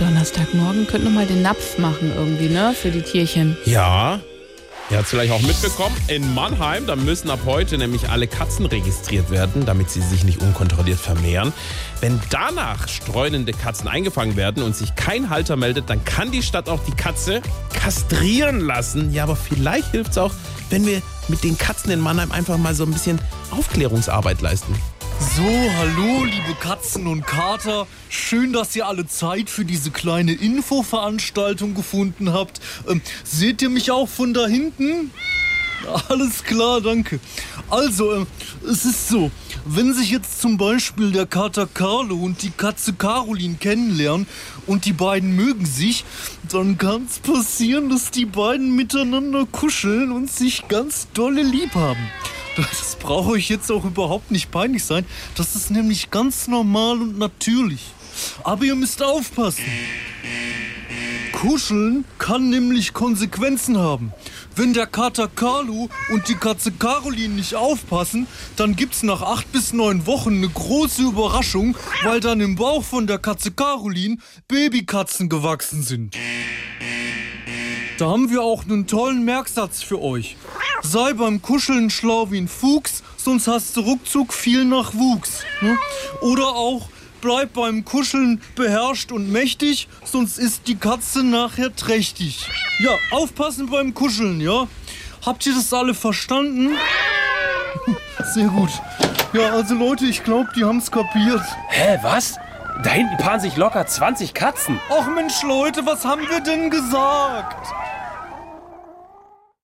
Donnerstagmorgen könnten wir mal den Napf machen irgendwie, ne? Für die Tierchen. Ja. Ihr habt es vielleicht auch mitbekommen, in Mannheim, da müssen ab heute nämlich alle Katzen registriert werden, damit sie sich nicht unkontrolliert vermehren. Wenn danach streunende Katzen eingefangen werden und sich kein Halter meldet, dann kann die Stadt auch die Katze kastrieren lassen. Ja, aber vielleicht hilft es auch, wenn wir mit den Katzen in Mannheim einfach mal so ein bisschen Aufklärungsarbeit leisten. So, hallo, liebe Katzen und Kater. Schön, dass ihr alle Zeit für diese kleine Infoveranstaltung gefunden habt. Ähm, seht ihr mich auch von da hinten? Alles klar, danke. Also, ähm, es ist so, wenn sich jetzt zum Beispiel der Kater Carlo und die Katze Caroline kennenlernen und die beiden mögen sich, dann kann es passieren, dass die beiden miteinander kuscheln und sich ganz dolle lieb haben. Das braucht euch jetzt auch überhaupt nicht peinlich sein. Das ist nämlich ganz normal und natürlich. Aber ihr müsst aufpassen. Kuscheln kann nämlich Konsequenzen haben. Wenn der Kater Carlo und die Katze Caroline nicht aufpassen, dann gibt's nach acht bis neun Wochen eine große Überraschung, weil dann im Bauch von der Katze Caroline Babykatzen gewachsen sind. Da haben wir auch einen tollen Merksatz für euch. Sei beim Kuscheln schlau wie ein Fuchs, sonst hast du ruckzuck viel Nachwuchs. Ne? Oder auch, bleib beim Kuscheln beherrscht und mächtig, sonst ist die Katze nachher trächtig. Ja, aufpassen beim Kuscheln, ja? Habt ihr das alle verstanden? Sehr gut. Ja, also Leute, ich glaube, die haben's kapiert. Hä, was? Da hinten paaren sich locker 20 Katzen. Ach Mensch, Leute, was haben wir denn gesagt?